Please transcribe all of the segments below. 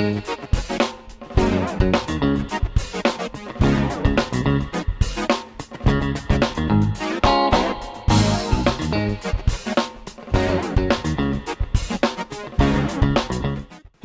Thank you.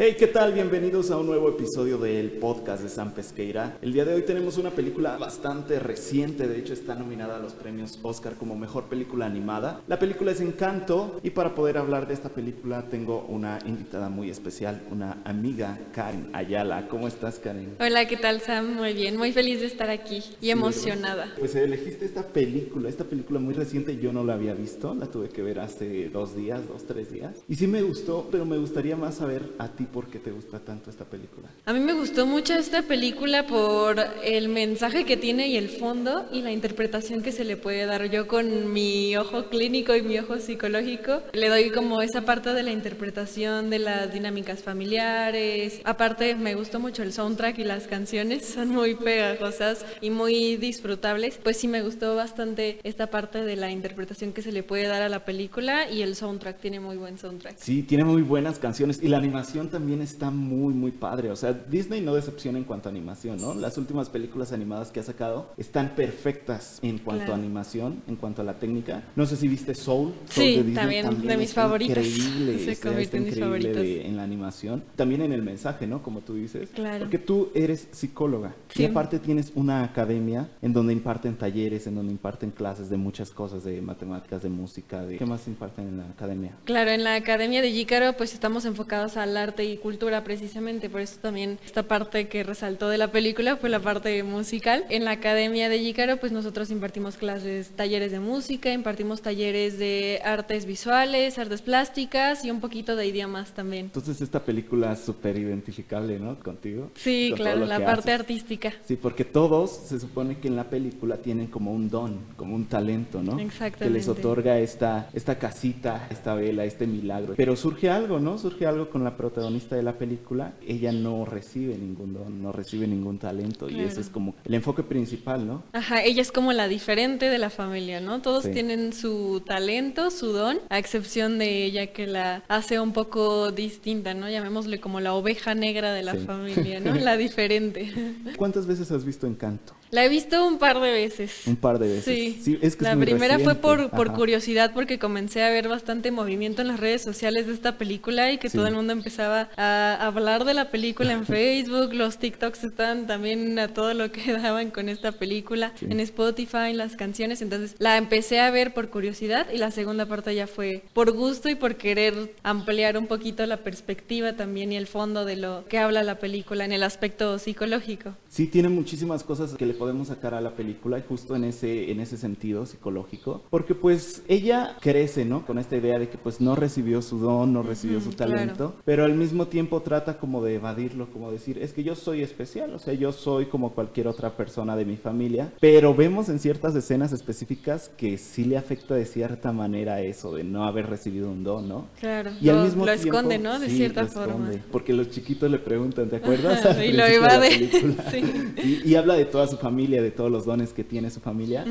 Hey, ¿qué tal? Bienvenidos a un nuevo episodio del podcast de San Pesqueira. El día de hoy tenemos una película bastante reciente, de hecho está nominada a los premios Oscar como mejor película animada. La película es Encanto y para poder hablar de esta película tengo una invitada muy especial, una amiga, Karen Ayala. ¿Cómo estás, Karen? Hola, ¿qué tal, Sam? Muy bien, muy feliz de estar aquí y emocionada. Pues elegiste esta película, esta película muy reciente, yo no la había visto, la tuve que ver hace dos días, dos, tres días. Y sí me gustó, pero me gustaría más saber a ti por qué te gusta tanto esta película? A mí me gustó mucho esta película por el mensaje que tiene y el fondo y la interpretación que se le puede dar. Yo con mi ojo clínico y mi ojo psicológico le doy como esa parte de la interpretación de las dinámicas familiares. Aparte me gustó mucho el soundtrack y las canciones son muy pegajosas y muy disfrutables. Pues sí me gustó bastante esta parte de la interpretación que se le puede dar a la película y el soundtrack tiene muy buen soundtrack. Sí, tiene muy buenas canciones y la animación también está muy, muy padre. O sea, Disney no decepciona en cuanto a animación, ¿no? Las últimas películas animadas que ha sacado están perfectas en cuanto a animación, en cuanto a la técnica. No sé si viste Soul. sí, también, de mis favoritas. Increíble. Se convierte en mis favoritas. en la animación. También en el mensaje, ¿no? Como tú dices. Claro. Porque tú eres psicóloga. Y aparte tienes una academia en donde imparten talleres, en donde imparten clases de muchas cosas, de matemáticas, de música, de... ¿Qué más imparten en la academia? Claro, en la academia de Jícaro pues estamos enfocados al arte y cultura precisamente, por eso también esta parte que resaltó de la película fue la parte musical. En la Academia de Yícaro pues nosotros impartimos clases, talleres de música, impartimos talleres de artes visuales, artes plásticas y un poquito de idiomas también. Entonces esta película es súper identificable, ¿no? Contigo. Sí, claro, la parte artística. Sí, porque todos se supone que en la película tienen como un don, como un talento, ¿no? Exactamente. Que les otorga esta, esta casita, esta vela, este milagro. Pero surge algo, ¿no? Surge algo con la protagonista de la película, ella no recibe ningún don, no recibe ningún talento y ese es como el enfoque principal, ¿no? Ajá, ella es como la diferente de la familia, ¿no? Todos tienen su talento, su don, a excepción de ella que la hace un poco distinta, ¿no? Llamémosle como la oveja negra de la familia, ¿no? La diferente. ¿Cuántas veces has visto Encanto? La he visto un par de veces. Un par de veces. Sí. es que la primera fue por, por curiosidad porque comencé a ver bastante movimiento en las redes sociales de esta película y que todo el mundo empezaba a hablar de la película en Facebook, los TikToks estaban también a todo lo que daban con esta película, en Spotify, las canciones, entonces la empecé a ver por curiosidad y la segunda parte ya fue por gusto y por querer ampliar un poquito la perspectiva también y el fondo de lo que habla la película en el aspecto psicológico. Sí, tiene muchísimas cosas que le podemos sacar a la película y justo en ese, en ese sentido psicológico, porque pues ella crece, ¿no? Con esta idea de que pues no recibió su don, no recibió su talento, pero al mismo tiempo trata como de evadirlo, como decir, es que yo soy especial, o sea, yo soy como cualquier otra persona de mi familia, pero vemos en ciertas escenas específicas que sí le afecta de cierta manera eso de no haber recibido un don, ¿no? Claro, y al mismo lo esconde, ¿no? De cierta forma. Porque los chiquitos le preguntan, ¿te acuerdas? y lo evade. sí. Y, habla de toda su familia, de todos los dones que tiene su familia,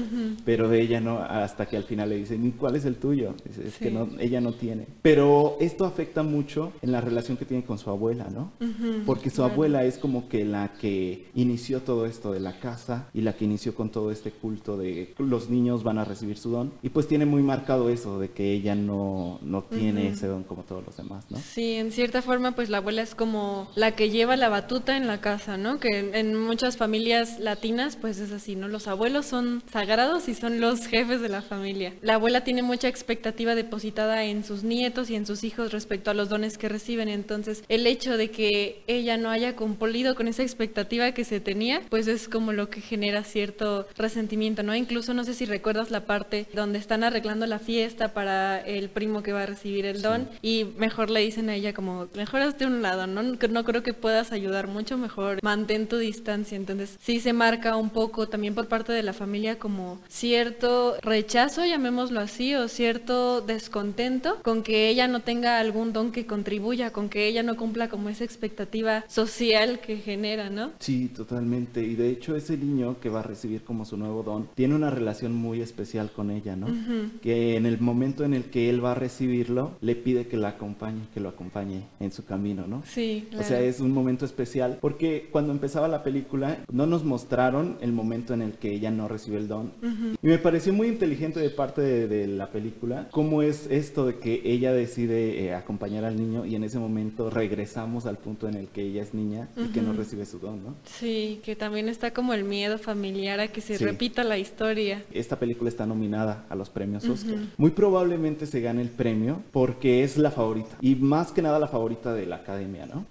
pero de ella no, hasta que al final le dicen, ¿cuál es el tuyo? Es, que no, ella no tiene. Pero esto afecta mucho en la relación que tiene con su abuela, ¿no? Porque su abuela es como que la que inició todo esto de la casa y la que inició con todo este culto de los niños van a recibir su don. Y pues tiene muy marcado eso de que ella no, no tiene ese don como todos los demás, ¿no? Sí, en cierta forma pues la abuela es como la que lleva la batuta en la casa, ¿no? Que en muchas familias latinas pues es así, ¿no? Los abuelos son sagrados y son los jefes de la familia. La abuela tiene mucha expectativa depositada en sus nietos y en sus hijos respecto a los dones que reciben, entonces el hecho de que ella no haya cumplido con esa expectativa que se tenía, pues es como lo que genera cierto resentimiento, ¿no? Incluso no sé si recuerdas la parte donde están arreglando la fiesta para el primo que va a recibir el don y mejor le dicen a ella como, mejor hazte un lado, ¿no? No creo que puedas ayudar mucho, mejor mantén tu distancia. Entonces sí se marca un poco también por parte de la familia como cierto rechazo, llamémoslo así, o cierto descontento con que ella no tenga algún don que contribuya, con que ella no cumpla como esa expectativa social que genera, ¿no? Sí, totalmente. Y de hecho ese niño que va a recibir como su nuevo don tiene una relación muy especial con ella, ¿no? Que en el momento en el que él va a recibirlo, le pide que la acompañe, que lo acompañe en su camino, ¿no? Sí, O sea, es un momento especial porque cuando empezaba la película no nos mostraron el momento en el que ella no recibió el don. Y me pareció muy inteligente de parte de, de la película cómo es esto de que ella decide eh, acompañar al niño y en ese momento regresamos al punto en el que ella es niña y que no recibe su don, ¿no? Sí, que también está como el miedo familiar a que se Sí. repita la historia. Esta película está nominada a los premios Oscar. Muy probablemente se gane el premio porque es la favorita y más que nada la favorita de la academia, ¿no?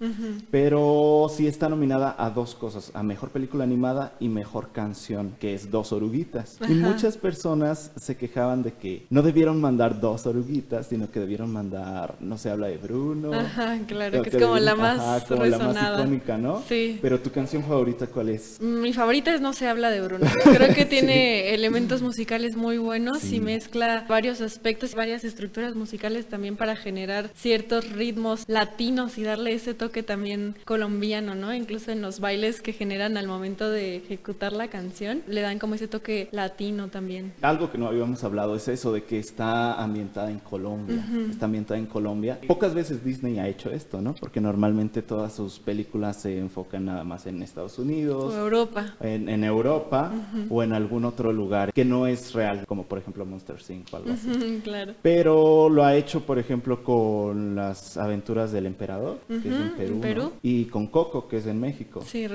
Pero sí está nominada a dos cosas, a mejor película animada y mejor canción, que es Dos Oruguitas. Y muchas personas se quejaban de que no debieron mandar Dos Oruguitas, sino que debieron mandar No se habla de Bruno. Ajá, claro, que es como la más ajá, como la más icónica, ¿no? Sí. Pero tu canción favorita, ¿cuál es? Mi favorita es No se habla de Bruno. Creo que tiene elementos musicales muy buenos Sí. y mezcla varios aspectos y varias estructuras musicales también para generar ciertos ritmos latinos y darle ese toque también colombiano, ¿no? Incluso en los bailes que generan al momento de ejecutar la canción, le dan como ese toque latino también. Algo que no habíamos hablado es eso de que está ambientada en Colombia. Está ambientada en Colombia. Pocas veces Disney ha hecho esto, ¿no? Porque normalmente todas sus películas se enfocan nada más en Estados O Unidos, Europa. en, en Europa o en algún otro lugar que no es real, como por ejemplo Monster Inc. o algo así. Ujú, claro. Pero lo ha hecho, por ejemplo, con las aventuras del emperador, que es en Perú, en ¿no? Perú. y con Coco, que es en México. Sí,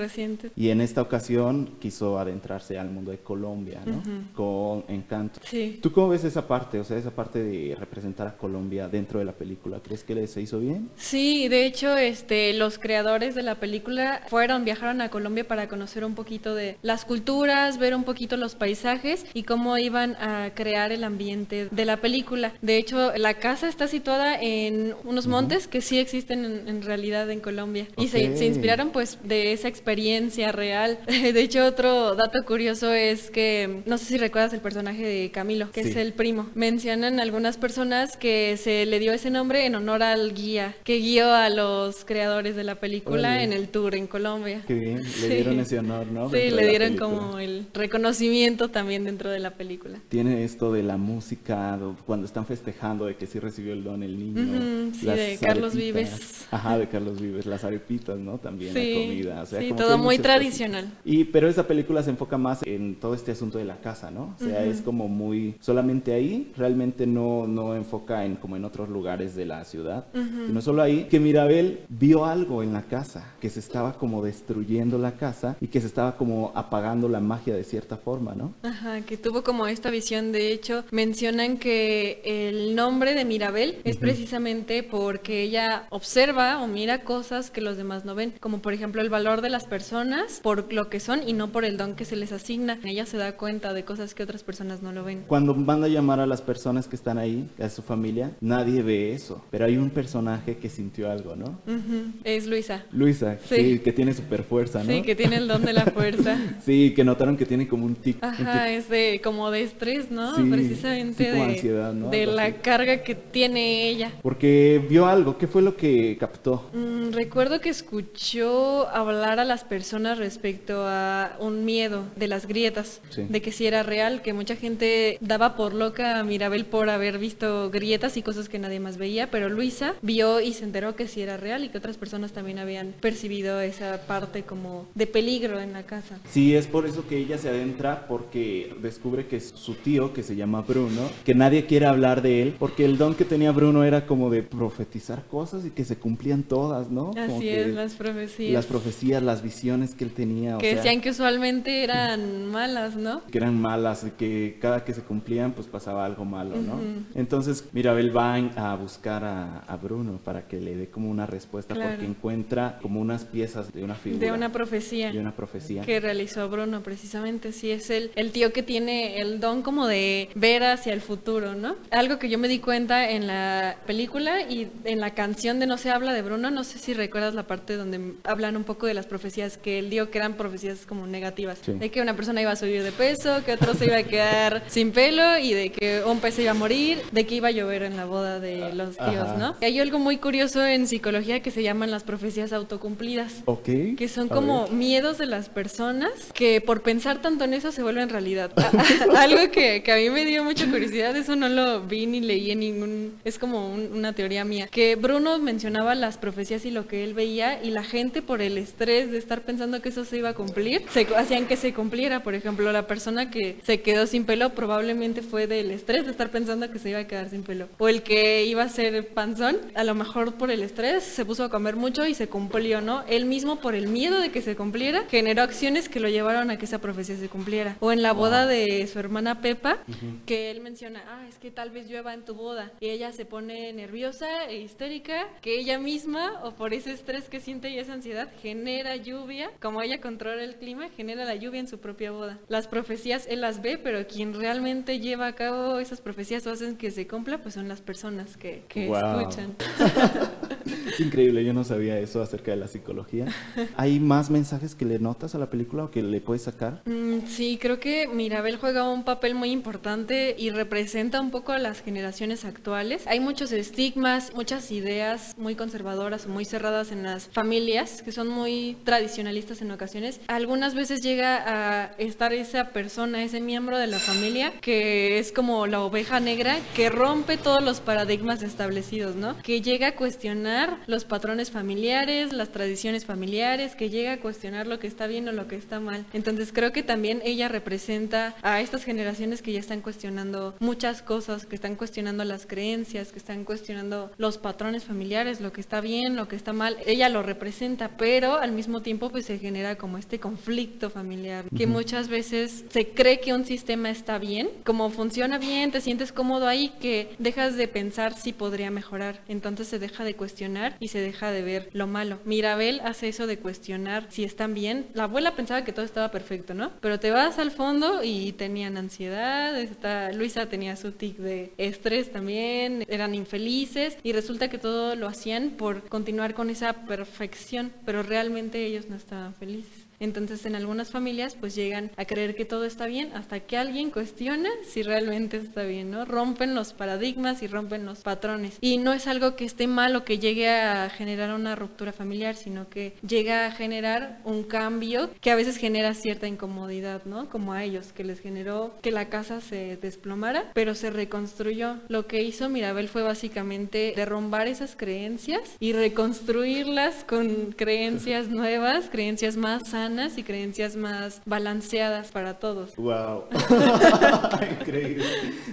Y en esta ocasión quiso adentrarse al mundo de Colombia, ¿no? Con Encanto. Sí. ¿Tú cómo ves esa parte? O sea, esa parte de representar a Colombia dentro de la película. ¿Crees que se hizo bien? Sí, de hecho, este, los creadores de la película fueron, viajaron a Colombia para conocer un poquito de las culturas, ver un poquito los paisajes y cómo iban a crear el ambiente de la película. De hecho, la casa está situada en unos montes que sí existen en, en realidad en Colombia y se, se inspiraron pues de esa experiencia real. De hecho, otro dato curioso es que, no sé si recuerdas el personaje de Camilo, que Sí. es el primo. Mencionan algunas personas que se le dio ese nombre en honor al guía que guió a los creadores de la película Órale. en el tour en Colombia. Qué bien, le Sí. dieron ese honor, ¿no? Sí, Dentro le dieron como el reconocimiento también dentro de la película. Tiene esto de la música, do- cuando están festejando de que sí recibió el don el niño. Ujú, sí, de Carlos Vives. Ajá, de Carlos Vives, las arepitas, ¿no? También Sí, la comida. O sea, sí, como todo hay muy tradicional. Y, pero esa película se enfoca más en todo este asunto de la casa, ¿no? O sea, es como muy, solamente ahí, realmente no, no enfoca en como en otros lugares de la ciudad, sino solo ahí, que Mirabel vio algo en la casa, que se estaba como destruyendo la casa y que se estaba como apagando la magia de cierta forma, ¿no? Ajá, que tuvo como esta visión. De hecho, mencionan que el nombre de Mirabel es precisamente porque ella observa o mira cosas que los demás no ven, como por ejemplo el valor de las personas por lo que son y no por el don que se les asigna. Ella se da cuenta de cosas que otras personas no lo ven. Cuando van a llamar a las personas que están ahí, a su familia, nadie ve eso, pero hay un personaje que sintió algo, ¿no? Ujú, Es Luisa. Luisa, sí, Sí. que tiene super fuerza, ¿no? Sí, que tiene el don de la fuerza. Sí, que notaron que tiene como un tic. un Ajá, tic. es de como de estrés, ¿no? Sí, Precisamente sí, como de, ansiedad, ¿no? de la carga que tiene ella. Porque vio algo, ¿qué fue lo que captó? Mm, recuerdo que escuchó hablar a las personas respecto a un miedo de las grietas, Sí. de que si era real, que mucha gente daba por loca a Mirabel por haber visto grietas y cosas que nadie más veía, pero Luisa vio y se enteró que sí era real y que otras personas también habían percibido esa parte como de peligro en la casa. Sí, es por eso que ella se adentra porque descubre que es su tío, que se llama Bruno, que nadie quiere hablar de él, porque el don que tenía Bruno era como de profetizar cosas y que se cumplían todas, ¿no? Como Así que es, las profecías. Las profecías, las visiones que él tenía, o que sea, decían que usualmente eran malas, ¿no? que eran malas y que cada que se cumplían pues pasaba algo malo, ¿no? Entonces Mirabel va a buscar a, a Bruno para que le dé como una respuesta Claro. porque encuentra como unas piezas de una figura. De una profecía. de una profecía. que realizó Bruno precisamente, sí es el, el tío que tiene el don como de ver hacia el futuro, ¿no? Algo que yo me di cuenta en la película y en la canción de No se habla de Bruno, no sé si recuerdas la parte donde hablan un poco de las profecías que él dio que eran profecías como negativas, de que una persona iba a subir de peso, que otro se iba a quedar sin pelo y de que un pez iba a morir, de que iba a llover en la boda de los tíos, ¿no? Y hay algo muy curioso en psicología que se llaman las profecías autocumplidas. Ok. Que son como miedos de las personas que por pensar tanto en eso se vuelven realidad. algo que, que, a mí me dio mucha curiosidad, eso no lo vi ni leí en ningún... Es como una teoría mía. Que Bruno mencionaba las profecías y lo que él veía y la gente por el estrés de estar pensando que eso se iba a cumplir, se hacían que se cumpliera. Por ejemplo, la persona que se quedó sin pelo probablemente fue del estrés de estar pensando que se iba a quedar sin pelo. O el que iba a ser panzón, a lo mejor por el estrés se puso a comer mucho y se cumplió, ¿no? Él mismo por el miedo de que se cumpliera, generó acciones que lo llevaron a que esa profecía se cumpliera. O en la boda de su hermana Pepa, que él menciona, ah, es que tal vez llueva en tu boda. Y ella se pone nerviosa e histérica, que ella misma, o por ese estrés que siente y esa ansiedad, genera lluvia. Como ella controla el clima, genera la lluvia en su propia boda. Las profecías él las ve, pero quien realmente lleva a cabo esas profecías o hacen que se cumpla, pues son las personas que, escuchan. increíble, yo no sabía eso acerca de la psicología. ¿Hay más mensajes que le notas a la película o que le puedes sacar? Mm, sí, creo que Mirabel juega un papel muy importante y representa un poco a las generaciones actuales. Hay muchos estigmas, muchas ideas muy conservadoras o muy cerradas en las familias que son muy tradicionalistas en ocasiones. Algunas veces llega a estar esa persona, ese miembro de la familia que es como la oveja negra que rompe todos los paradigmas establecidos, ¿no? Que llega a cuestionar los patrones familiares, las tradiciones familiares, que llega a cuestionar lo que está bien o lo que está mal. Entonces creo que también ella representa a estas generaciones que ya están cuestionando muchas cosas, que están cuestionando las creencias, que están cuestionando los patrones familiares, lo que está bien, lo que está mal. Ella lo representa, pero al mismo tiempo pues se genera como este conflicto familiar, que muchas veces se cree que un sistema está bien, como funciona bien, te sientes cómodo ahí, que dejas de pensar si podría mejorar. Entonces se deja de cuestionar y se deja de ver lo malo. Mirabel hace eso de cuestionar si están bien. La abuela pensaba que todo estaba perfecto, ¿no? Pero te vas al fondo y tenían ansiedad, esta, Luisa tenía su tic de estrés también, eran infelices y resulta que todo lo hacían por continuar con esa perfección, pero realmente ellos no estaban felices. Entonces en algunas familias pues llegan a creer que todo está bien hasta que alguien cuestiona si realmente está bien, ¿no? Rompen los paradigmas y rompen los patrones. Y no es algo que esté mal o que llegue a generar una ruptura familiar, sino que llega a generar un cambio que a veces genera cierta incomodidad, ¿no? Como a ellos, que les generó que la casa se desplomara, pero se reconstruyó. Lo que hizo Mirabel fue básicamente derrumbar esas creencias y reconstruirlas con creencias nuevas, creencias más sanas y creencias más balanceadas para todos. Wow. Increíble.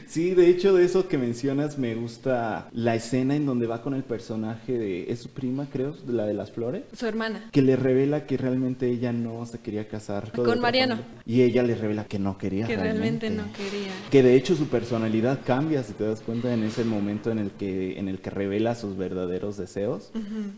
Sí, de hecho de eso que mencionas me gusta la escena en donde va con el personaje de es su prima, creo, la de las flores. Su hermana. Que le revela que realmente ella no se quería casar con Mariano. Y ella le revela que no quería. Que realmente. no quería. Que de hecho su personalidad cambia, si te das cuenta en ese momento en el que en el que revela sus verdaderos deseos,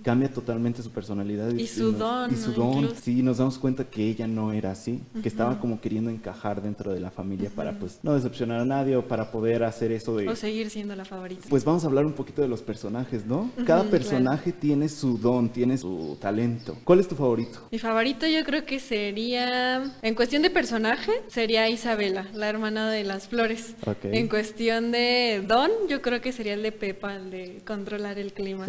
cambia totalmente su personalidad y, su don. Y su don. Sí, nos damos cuenta que ella no era así, que estaba como queriendo encajar dentro de la familia para pues no decepcionar a nadie o para poder hacer eso de... O seguir siendo la favorita. Pues vamos a hablar un poquito de los personajes, ¿no? Cada personaje tiene su don, tiene su talento. ¿Cuál es tu favorito? Mi favorito yo creo que sería, en cuestión de personaje, sería Isabela, la hermana de las flores. En cuestión de don, yo creo que sería el de Pepa, el de controlar el clima.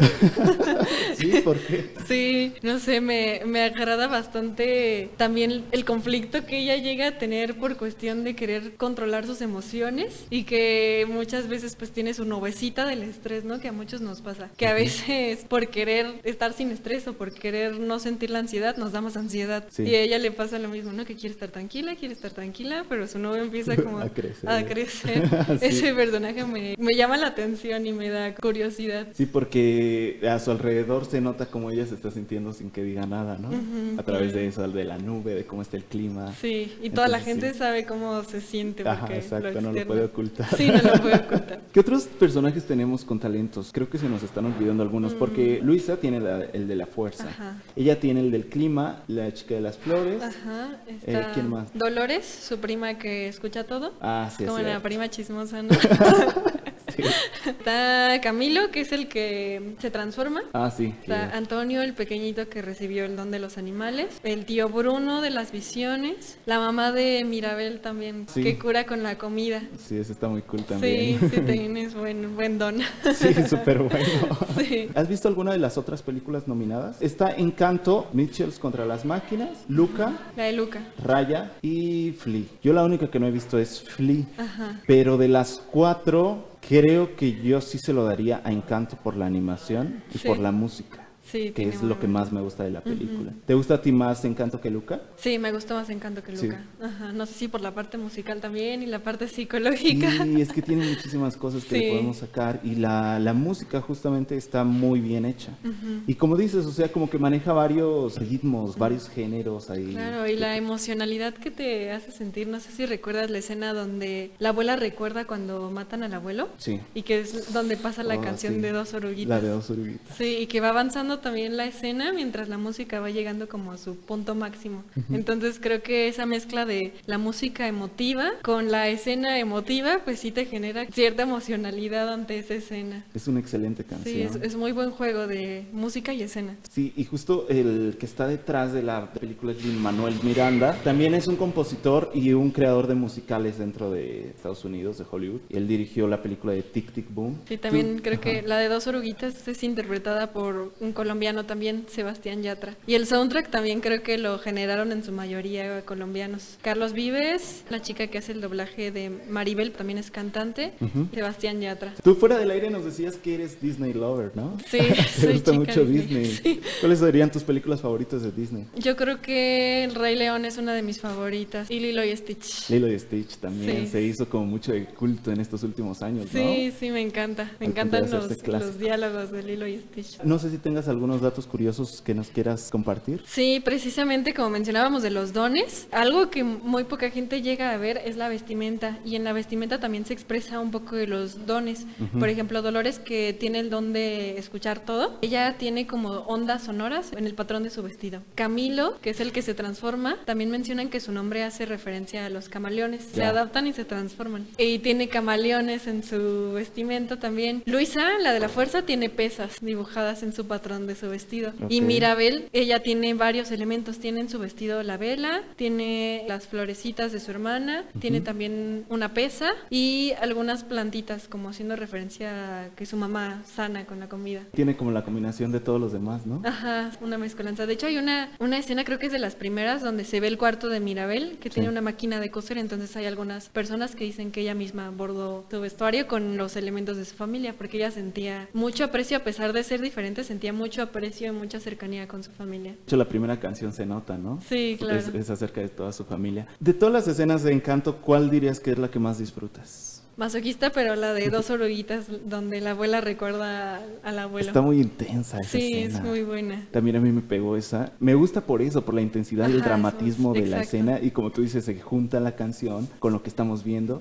sí, ¿por qué? Sí, no sé, me, me agrada bastante también el conflicto que ella llega a tener por cuestión de querer controlar sus emociones y que muchas veces pues tiene su novecita del estrés, ¿no? Que a muchos nos pasa. Que a veces por querer estar sin estrés o por querer no sentir la ansiedad nos damos ansiedad. Y a ella le pasa lo mismo, ¿no? Que quiere estar tranquila, quiere estar tranquila, pero su novio empieza como a crecer. A crecer. Ese personaje me, me llama la atención y me da curiosidad. Sí, porque a su alrededor se nota como ella se está sintiendo sin que diga nada, ¿no? a través de eso, de la nube, de cómo está el clima. Sí, y toda la gente sabe cómo se siente. Ajá, exacto, no lo puede ocultar. Sí, no lo puede ocultar. ¿Qué otros personajes tenemos con talentos? Creo que se nos están olvidando algunos, porque mm. Luisa tiene el de la fuerza. Ella tiene el del clima, la chica de las flores. Ajá. Eh, ¿Quién más? Dolores, su prima que escucha todo. Ah, sí, Como la prima chismosa, ¿no? Está Camilo, que es el que se transforma. Ah, sí. Está Antonio, el pequeñito que recibió el don de los animales. El tío Bruno de las visiones. La mamá de Mirabel también, que cura con la comida. Sí, eso está muy cool también. Sí, sí, tienes buen, buen don. Sí, súper bueno. Sí. ¿Has visto alguna de las otras películas nominadas? Está Encanto, Mitchells contra las máquinas, Luca. La de Luca. Raya y Flea. Yo la única que no he visto es Flea. Ajá. Pero de las cuatro, creo que yo sí se lo daría a Encanto por la animación y por la música que es lo que más me gusta de la película. ¿Te gusta a ti más Encanto que Luca? Sí, me gustó más Encanto que Luca. No sé si por la parte musical también y la parte psicológica. Sí, es que tiene muchísimas cosas que le podemos sacar y la, la, música justamente está muy bien hecha. Y como dices, o sea, como que maneja varios ritmos, varios géneros ahí. Claro, y la emocionalidad que te hace sentir, no sé si recuerdas la escena donde la abuela recuerda cuando matan al abuelo. Sí. Y que es donde pasa la oh, canción de dos oruguitas. La de dos oruguitas. Sí, y que va avanzando también la escena mientras la música va llegando como a su punto máximo. Entonces creo que esa mezcla de la música emotiva con la escena emotiva, pues sí te genera cierta emocionalidad ante esa escena. Es una excelente canción. Sí, es, muy buen juego de música y escena. Sí, y justo el que está detrás de la película es Manuel Miranda. También es un compositor y un creador de musicales dentro de Estados Unidos, de Hollywood. Y él dirigió la película de Tic Tic Boom. Sí, también creo que la de Dos Oruguitas es interpretada por un colombiano también, Sebastián Yatra. Y el soundtrack también creo que lo generaron en su mayoría colombianos. Carlos Vives, la chica que hace el doblaje de Maribel, también es cantante, Sebastián Yatra. Tú fuera del aire nos decías que eres Disney lover, ¿no? Sí, Te gusta mucho Disney. ¿Cuáles serían tus películas favoritas de Disney? Yo creo que El Rey León es una de mis favoritas y Lilo y Stitch. Lilo y Stitch también se hizo como mucho de culto en estos últimos años, ¿no? Sí, sí, me encanta. Me encantan los, los diálogos de Lilo y Stitch. No sé si tengas algunos datos curiosos que nos quieras compartir? Sí, precisamente como mencionábamos de los dones, algo que muy poca gente llega a ver es la vestimenta y en la vestimenta también se expresa un poco de los dones. Por ejemplo, Dolores que tiene el don de escuchar todo, ella tiene como ondas sonoras en el patrón de su vestido. Camilo, que es el que se transforma, también mencionan que su nombre hace referencia a los camaleones, se adaptan y se transforman. Y tiene camaleones en su vestimenta también. Luisa, la de la fuerza, tiene pesas dibujadas en su patrón de su vestido. Y Mirabel, ella tiene varios elementos. Tiene en su vestido la vela, tiene las florecitas de su hermana, tiene también una pesa y algunas plantitas, como haciendo referencia a que su mamá sana con la comida. Tiene como la combinación de todos los demás, ¿no? Ajá, una mezcolanza. De hecho, hay una, una escena, creo que es de las primeras, donde se ve el cuarto de Mirabel, que tiene una máquina de coser. Entonces, hay algunas personas que dicen que ella misma bordó su vestuario con los elementos de su familia, porque ella sentía mucho aprecio, a pesar de ser diferente, sentía mucho aprecio y mucha cercanía con su familia. De hecho, la primera canción se nota, ¿no? Sí, claro. Es, acerca de toda su familia. De todas las escenas de Encanto, ¿cuál dirías que es la que más disfrutas? Masoquista, pero la de dos oruguitas donde la abuela recuerda al abuelo. Está muy intensa esa sí, es muy buena. También a mí me pegó esa. Me gusta por eso, por la intensidad y el dramatismo de la escena y como tú dices, se junta la canción con lo que estamos viendo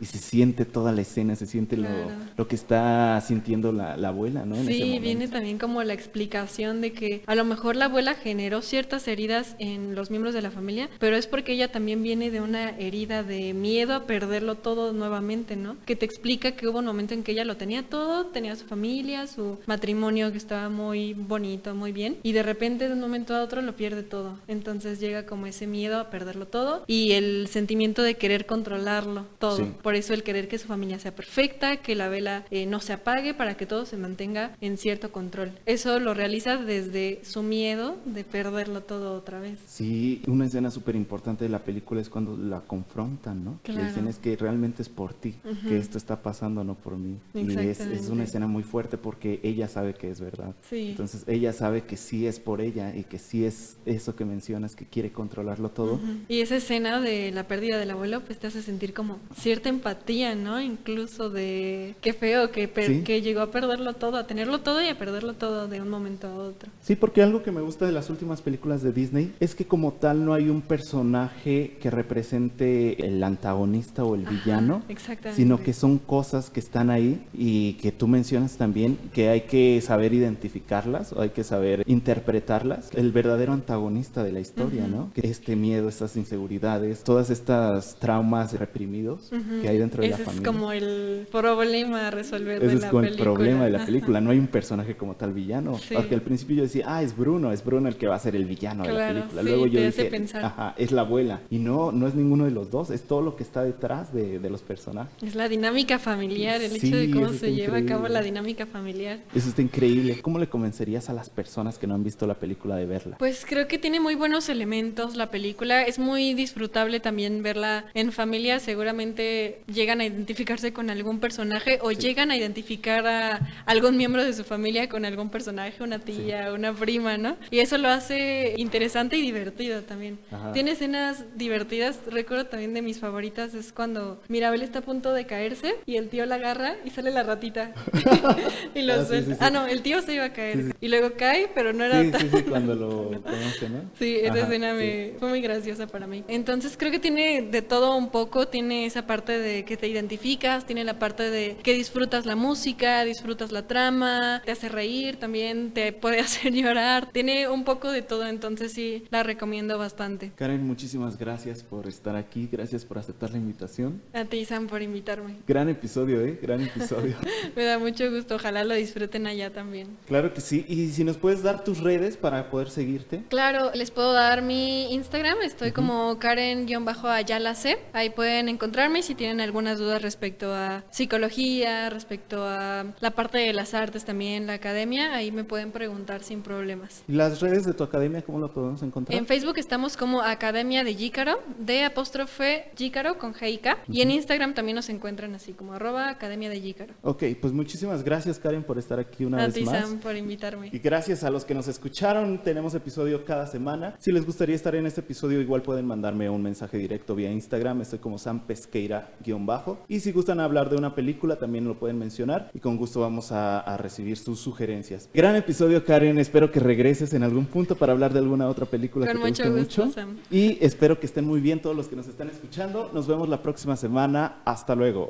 y se siente toda la escena, se siente lo, lo, que está sintiendo la, abuela, ¿no? sí, viene también como la explicación de que a lo mejor la abuela generó ciertas heridas en los miembros de la familia, pero es porque ella también viene de una herida de miedo a perderlo todo nuevamente, que te explica que hubo un momento en que ella lo tenía todo, tenía su familia, su matrimonio que estaba muy bonito, muy bien, y de repente de un momento a otro lo pierde todo. Entonces llega como ese miedo a perderlo todo y el sentimiento de querer controlarlo todo. Por eso el querer que su familia sea perfecta, que la vela eh, no se apague para que todo se mantenga en cierto control. Eso lo realiza desde su miedo de perderlo todo otra vez. Sí, una escena súper importante de la película es cuando la confrontan, ¿no? La escena es que realmente es por ti que esto está pasando, no por mí. Y es, es, una escena muy fuerte porque ella sabe que es verdad. Entonces ella sabe que sí es por ella y que sí es eso que mencionas, que quiere controlarlo todo. Y esa escena de la pérdida del abuelo, pues te hace sentir como cierta empatía, ¿no? Incluso de qué feo que, que llegó a perderlo todo, a tenerlo todo y a perderlo todo de un momento a otro. Sí, porque algo que me gusta de las últimas películas de Disney es que como tal no hay un personaje que represente el antagonista o el villano, exactamente sino que son cosas que están ahí y que tú mencionas también que hay que saber identificarlas o hay que saber interpretarlas. El verdadero antagonista de la historia, ¿no? Este miedo, estas inseguridades, todas estas traumas reprimidos que hay dentro de la familia. Ese es como el problema a resolver Ese de es la como película. el problema de la película. No hay un personaje como tal villano. Sí. Porque al principio yo decía, ah, es Bruno, es Bruno el que va a ser el villano de la Claro, película. sí, Luego yo te hace dije, ajá, es la abuela. Y no, no es ninguno de los dos, es todo lo que está detrás de, de los personajes. Es la dinámica familiar, el Sí, hecho de cómo se lleva a cabo la dinámica familiar. Eso está increíble. ¿Cómo le convencerías a las personas que no han visto la película de verla? Pues creo que tiene muy buenos elementos la película. Es muy disfrutable también verla en familia. Seguramente llegan a identificarse con algún personaje o llegan a identificar a algún miembro de su familia con algún personaje, una tía, una prima, ¿no? Y eso lo hace interesante y divertido también. Ajá. Tiene escenas divertidas. Recuerdo también de mis favoritas es cuando Mirabel está a punto de caerse y el tío la agarra y sale la ratita. y lo Ah, sí, sí, sí. Ah, no, el tío se iba a caer. Y luego cae, pero no era Sí, tan... sí, sí, cuando lo conoce, ¿no? Sí, esa Ajá, escena me, fue muy graciosa para mí. Entonces creo que tiene de todo un poco, tiene esa parte de que te identificas, tiene la parte de que disfrutas la música, disfrutas la trama, te hace reír, también te puede hacer llorar, tiene un poco de todo, entonces sí, la recomiendo bastante. Karen, muchísimas gracias por estar aquí, gracias por aceptar la invitación. A ti, Sam, por invitarme. Gran episodio, ¿eh? Gran episodio. Me da mucho gusto, ojalá lo disfruten allá también. claro que sí. Y si nos puedes dar tus redes para poder seguirte. Claro, les puedo dar mi Instagram, estoy como Karen-Ayala C. Ahí pueden encontrarme si tienen algunas dudas respecto a psicología, respecto a la parte de las artes también, la academia, ahí me pueden preguntar sin problemas. ¿Y las redes de tu academia cómo lo podemos encontrar? En Facebook estamos como Academia de Jícaro, de apóstrofe Jícaro con G y K. Y en Instagram también nos encuentran así como arroba Academia de Jícaro. Ok, pues muchísimas gracias Karen por estar aquí una A vez ti, más. Sam, por invitarme. Y gracias a los que nos escucharon, tenemos episodio cada semana. Si les gustaría estar en este episodio, igual pueden mandarme un mensaje directo vía Instagram. Estoy como Sam Pesqueira-bajo. Y si gustan hablar de una película, también lo pueden mencionar. Y con gusto vamos a, a recibir sus sugerencias. Gran episodio, Karen. Espero que regreses en algún punto para hablar de alguna otra película Con que te guste gusto, mucho. Sam. Y espero que estén muy bien todos los que nos están escuchando. Nos vemos la próxima semana. Hasta luego.